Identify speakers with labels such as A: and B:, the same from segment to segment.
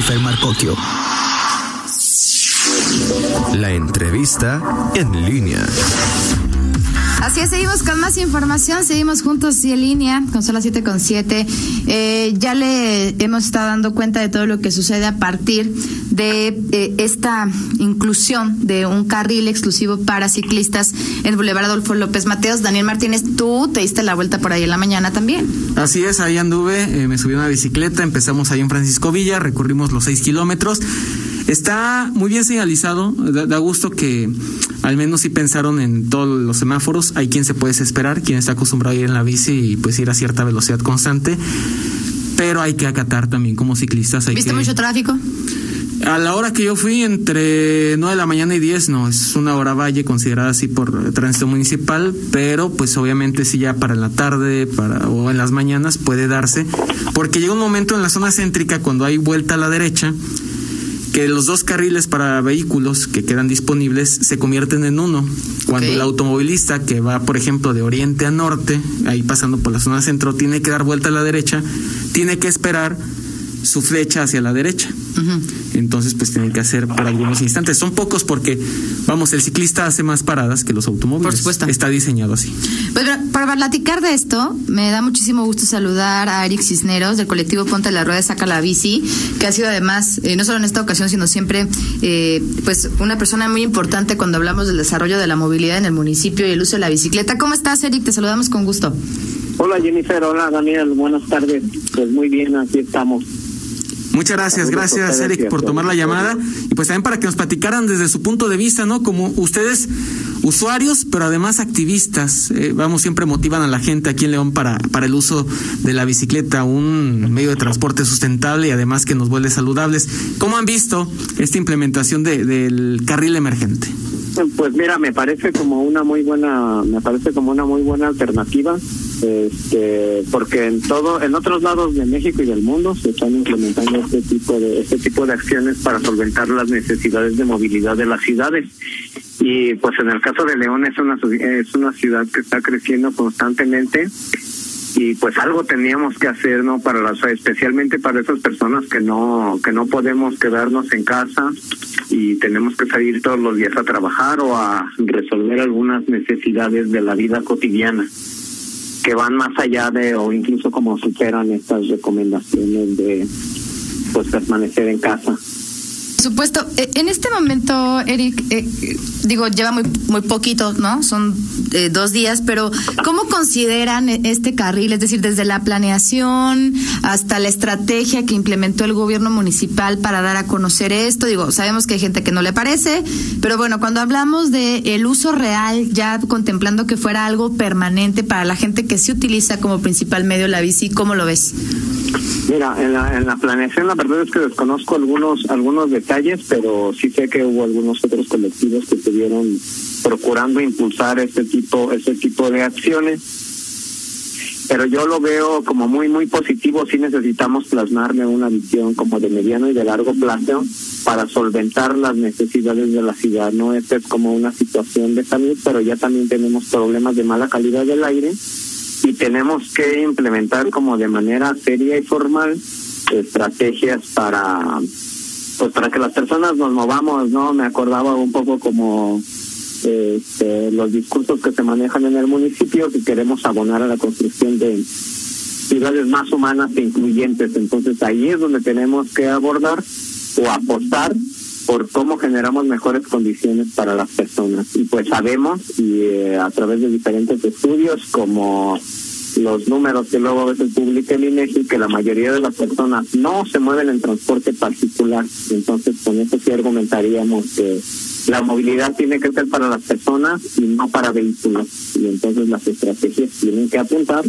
A: Jennifer Marcocchio. La entrevista en línea.
B: Así es, seguimos con más información, seguimos juntos y en línea, con solo 7 con 7. Eh, ya le hemos estado dando cuenta de todo lo que sucede a partir de eh, esta inclusión de un carril exclusivo para ciclistas en Boulevard Adolfo López Mateos. Daniel Martínez, tú te diste la vuelta por ahí en la mañana también.
C: Así es, ahí anduve, eh, me subí a una bicicleta, empezamos ahí en Francisco Villa, recorrimos los 6 kilómetros. Está muy bien señalizado, da, da, gusto que al menos si pensaron en todos los semáforos, hay quien se puede desesperar, quien está acostumbrado a ir en la bici y pues ir a cierta velocidad constante, pero hay que acatar también como ciclistas. Hay
B: ¿Viste
C: que...
B: mucho tráfico?
C: A la hora que yo fui, entre 9 de la mañana y 10, no, es una hora valle considerada así por tránsito municipal, pero pues obviamente sí ya para la tarde para, o en las mañanas puede darse, porque llega un momento en la zona céntrica cuando hay vuelta a la derecha, que los dos carriles para vehículos que quedan disponibles se convierten en uno. Cuando el automovilista que va, por ejemplo, de oriente a norte, ahí pasando por la zona centro, tiene que dar vuelta a la derecha, tiene que esperar su flecha hacia la derecha. Entonces, pues tienen que hacer por algunos instantes. Son pocos porque, vamos, el ciclista hace más paradas que los automóviles.
B: Por supuesto.
C: Está diseñado así.
B: Pues para- platicar de esto, me da muchísimo gusto saludar a Eric Cisneros del colectivo Ponte la Rueda, Saca la Bici, que ha sido además, eh, no solo en esta ocasión, sino siempre, eh, pues una persona muy importante cuando hablamos del desarrollo de la movilidad en el municipio y el uso de la bicicleta. ¿Cómo estás, Eric? Te saludamos con gusto.
D: Hola Jennifer, hola Daniel, buenas tardes. Pues muy bien, aquí estamos.
C: Muchas gracias, gracias Eric por tomar la llamada. Y pues también para que nos platicaran desde su punto de vista, ¿no? Como ustedes usuarios, pero además activistas, eh, vamos, siempre motivan a la gente aquí en León para, para el uso de la bicicleta, un medio de transporte sustentable y además que nos vuelve saludables. ¿Cómo han visto esta implementación de- del carril emergente?
D: Pues mira, me parece como una muy buena, me parece como una muy buena alternativa, este, porque en todo, en otros lados de México y del mundo se están implementando este tipo de, este tipo de acciones para solventar las necesidades de movilidad de las ciudades. Y pues en el caso de León es una es una ciudad que está creciendo constantemente y pues algo teníamos que hacer no para las especialmente para esas personas que no que no podemos quedarnos en casa y tenemos que salir todos los días a trabajar o a resolver algunas necesidades de la vida cotidiana que van más allá de o incluso como superan estas recomendaciones de pues permanecer en casa
B: Por supuesto, eh, en este momento, Eric, eh, eh, digo, lleva muy, muy poquito, ¿no? Son eh, dos días, pero ¿cómo consideran eh, este carril? Es decir, desde la planeación hasta la estrategia que implementó el gobierno municipal para dar a conocer esto. Digo, sabemos que hay gente que no le parece, pero bueno, cuando hablamos de el uso real, ya contemplando que fuera algo permanente para la gente que sí utiliza como principal medio la bici, ¿cómo lo ves?
D: Mira, en la, en la planeación la verdad es que desconozco algunos algunos detalles, pero sí sé que hubo algunos otros colectivos que estuvieron procurando impulsar este tipo este tipo de acciones. Pero yo lo veo como muy muy positivo. Sí necesitamos plasmarle una visión como de mediano y de largo plazo para solventar las necesidades de la ciudad. No esta es como una situación de salud, pero ya también tenemos problemas de mala calidad del aire y tenemos que implementar como de manera seria y formal estrategias para pues para que las personas nos movamos no me acordaba un poco como este, los discursos que se manejan en el municipio que queremos abonar a la construcción de ciudades más humanas e incluyentes entonces ahí es donde tenemos que abordar o apostar por cómo generamos mejores condiciones para las personas. Y pues sabemos, y eh, a través de diferentes estudios, como los números que luego a veces publica el INEGI, que la mayoría de las personas no se mueven en transporte particular. Entonces, con eso sí argumentaríamos que la movilidad tiene que ser para las personas y no para vehículos. Y entonces las estrategias tienen que apuntar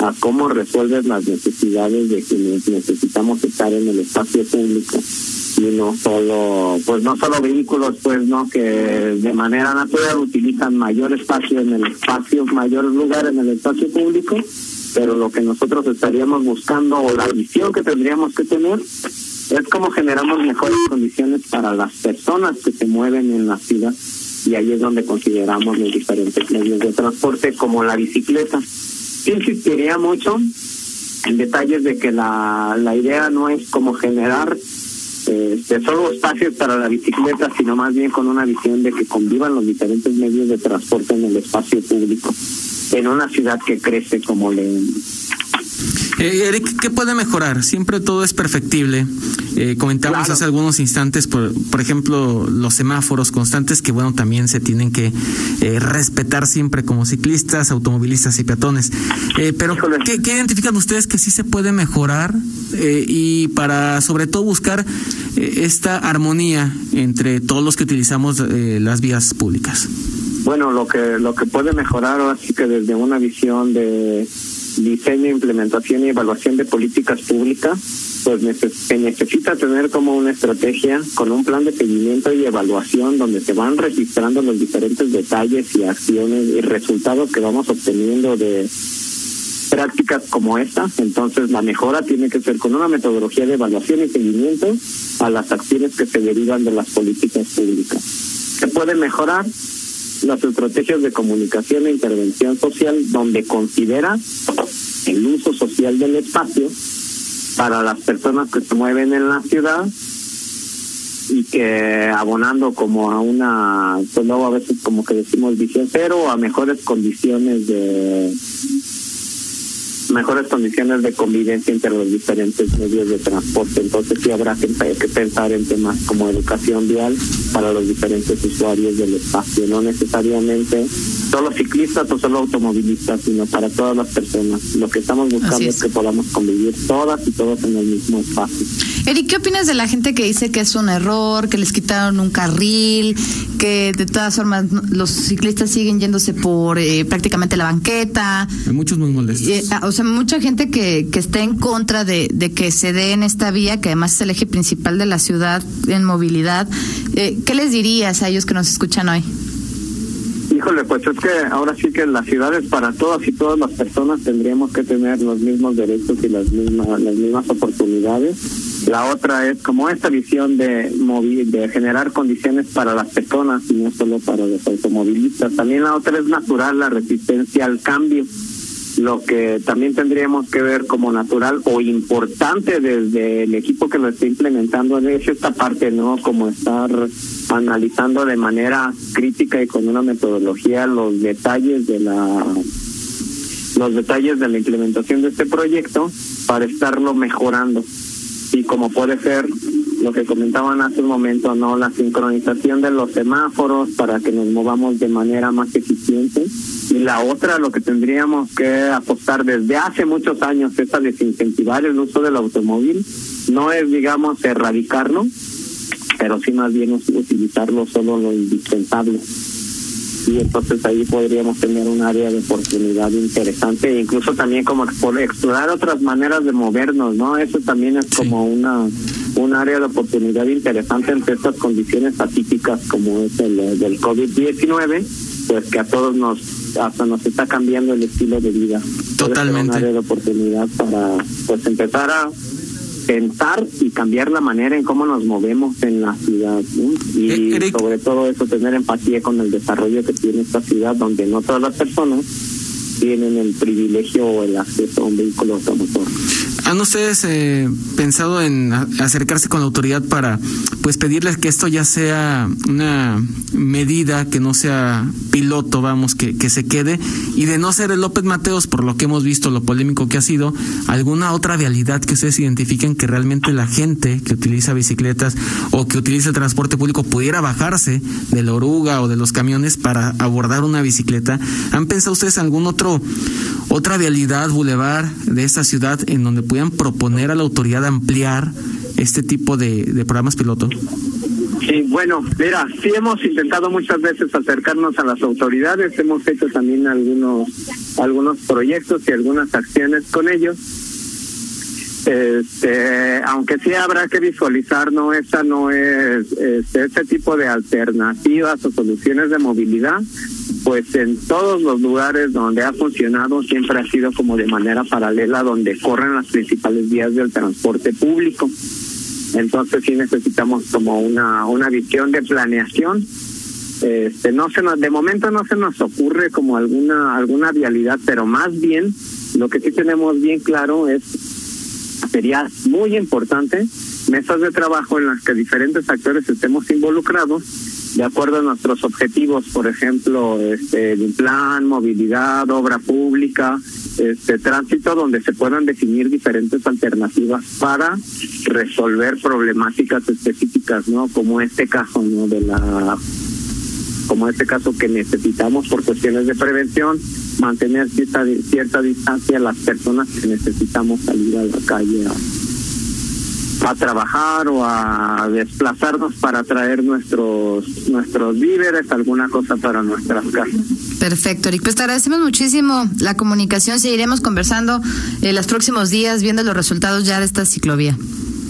D: a cómo resuelves las necesidades de quienes necesitamos estar en el espacio público y no solo pues no solo vehículos pues no que de manera natural utilizan mayor espacio en el espacio mayor lugar en el espacio público pero lo que nosotros estaríamos buscando o la visión que tendríamos que tener es cómo generamos mejores condiciones para las personas que se mueven en la ciudad y ahí es donde consideramos los diferentes medios de transporte como la bicicleta. Insistiría mucho en detalles de que la, la idea no es como generar eh, solo espacios para la bicicleta, sino más bien con una visión de que convivan los diferentes medios de transporte en el espacio público, en una ciudad que crece como León.
C: Eh, Eric, ¿qué puede mejorar? Siempre todo es perfectible. Eh, comentamos
D: Claro.
C: hace algunos instantes, por, por ejemplo, los semáforos constantes que, bueno, también se tienen que eh, respetar siempre como ciclistas, automovilistas y peatones. Eh, pero. ¿qué, qué identifican ustedes que sí se puede mejorar eh, y para, sobre todo, buscar esta armonía entre todos los que utilizamos eh, las vías públicas?
D: Bueno, lo que lo que puede mejorar ahora sí que desde una visión de diseño, implementación y evaluación de políticas públicas, pues se necesita tener como una estrategia con un plan de seguimiento y evaluación donde se van registrando los diferentes detalles y acciones y resultados que vamos obteniendo de prácticas como esta. Entonces, la mejora tiene que ser con una metodología de evaluación y seguimiento a las acciones que se derivan de las políticas públicas. ¿Qué puede mejorar? Las estrategias de comunicación e intervención social, donde considera el uso social del espacio para las personas que se mueven en la ciudad y que abonando como a una, pues luego a veces como que decimos visión cero, a mejores condiciones de mejores condiciones de convivencia entre los diferentes medios de transporte. Entonces sí habrá que, pensar en temas como educación vial para los diferentes usuarios del espacio, no necesariamente solo ciclistas o solo automovilistas, sino para todas las personas. Lo que estamos buscando es.
B: es.
D: que podamos convivir todas y todos en el mismo espacio.
B: Eric, ¿qué opinas de la gente que dice que es un error, que les quitaron un carril, que de todas formas los ciclistas siguen yéndose por eh, prácticamente la banqueta?
C: Hay muchos muy molestos.
B: Eh, ah, o sea, mucha gente que, que está en contra de, de que se dé en esta vía, que además es el eje principal de la ciudad en movilidad. Eh, ¿Qué les dirías a ellos que nos escuchan hoy?
D: Híjole, pues es que ahora sí que las ciudades para todas y todas las personas tendríamos que tener los mismos derechos y las mismas las mismas oportunidades. La otra es como esta visión de movi- de generar condiciones para las personas y no solo para los automovilistas. También la otra es natural la resistencia al cambio. Lo que también tendríamos que ver como natural o importante desde el equipo que lo está implementando es esta parte, ¿no? Como estar analizando de manera crítica y con una metodología los detalles de la los detalles de la implementación de este proyecto para estarlo mejorando. Y como puede ser lo que comentaban hace un momento, no la sincronización de los semáforos para que nos movamos de manera más eficiente. Y la otra lo que tendríamos que apostar desde hace muchos años es a desincentivar el uso del automóvil, no es digamos erradicarlo, pero sí más bien utilizarlo solo lo indispensable y entonces ahí podríamos tener un área de oportunidad interesante e incluso también como explorar otras maneras de movernos, ¿no? Eso también es como una un área de oportunidad interesante entre estas condiciones atípicas como es el del COVID-19, pues que a todos nos hasta nos está cambiando el estilo de vida.
C: Totalmente.
D: Un área de oportunidad para pues empezar a pensar y cambiar la manera en cómo nos movemos en la ciudad y sobre todo eso tener empatía con el desarrollo que tiene esta ciudad donde no todas las personas tienen el privilegio o el acceso a un vehículo automotor.
C: ¿Han ustedes eh, pensado en acercarse con la autoridad para pues pedirles que esto ya sea una medida, que no sea piloto, vamos, que, que se quede? Y de no ser el López Mateos, por lo que hemos visto, lo polémico que ha sido, alguna otra vialidad que ustedes identifiquen que realmente la gente que utiliza bicicletas o que utiliza el transporte público pudiera bajarse de la oruga o de los camiones para abordar una bicicleta. ¿Han pensado ustedes algún otro otra vialidad, bulevar de esta ciudad en donde puedan proponer a la autoridad ampliar este tipo de, programas piloto?
D: Sí, bueno, mira, sí hemos intentado muchas veces acercarnos a las autoridades, hemos hecho también algunos algunos proyectos y algunas acciones con ellos. Este, aunque sí habrá que visualizar, no esa no es este, este tipo de alternativas o soluciones de movilidad, pues en todos los lugares donde ha funcionado siempre ha sido como de manera paralela donde corren las principales vías del transporte público. Entonces sí necesitamos como una una visión de planeación. Este, no se nos de momento no se nos ocurre como alguna alguna vialidad, pero más bien lo que sí tenemos bien claro es sería muy importante mesas de trabajo en las que diferentes actores estemos involucrados de acuerdo a nuestros objetivos, por ejemplo, este, plan, movilidad, obra pública, este tránsito, donde se puedan definir diferentes alternativas para resolver problemáticas específicas, ¿no? Como este caso, ¿no? De la como este caso que necesitamos por cuestiones de prevención mantener cierta, cierta distancia a las personas que necesitamos salir a la calle a, a trabajar o a desplazarnos para traer nuestros nuestros víveres, alguna cosa para nuestras casas.
B: Perfecto, Eric. Pues te agradecemos muchísimo la comunicación. Seguiremos conversando en los próximos días, viendo los resultados ya de esta ciclovía.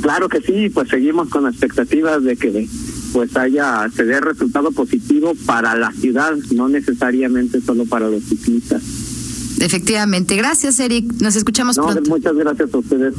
D: Claro que sí, pues seguimos con expectativas de que pues haya se dé resultado positivo para la ciudad, no necesariamente solo para los ciclistas.
B: Efectivamente. Gracias, Eric. Nos escuchamos
D: no,
B: pronto.
D: Muchas gracias a ustedes.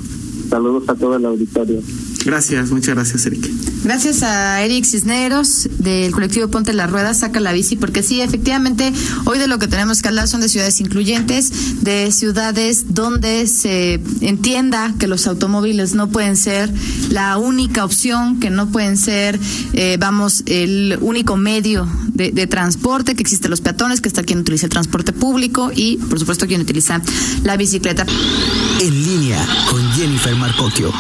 D: Saludos a todo el auditorio.
C: Gracias, muchas gracias, Eric.
B: Gracias a Eric Cisneros del colectivo Ponte la Rueda, saca la bici, porque sí, efectivamente, hoy de lo que tenemos que hablar son de ciudades incluyentes, de ciudades donde se entienda que los automóviles no pueden ser la única opción, que no pueden ser, eh, vamos, el único medio de, de, transporte, que existen los peatones, que está quien utiliza el transporte público y, por supuesto, quien utiliza la bicicleta.
A: En línea con Jennifer Marcocchio.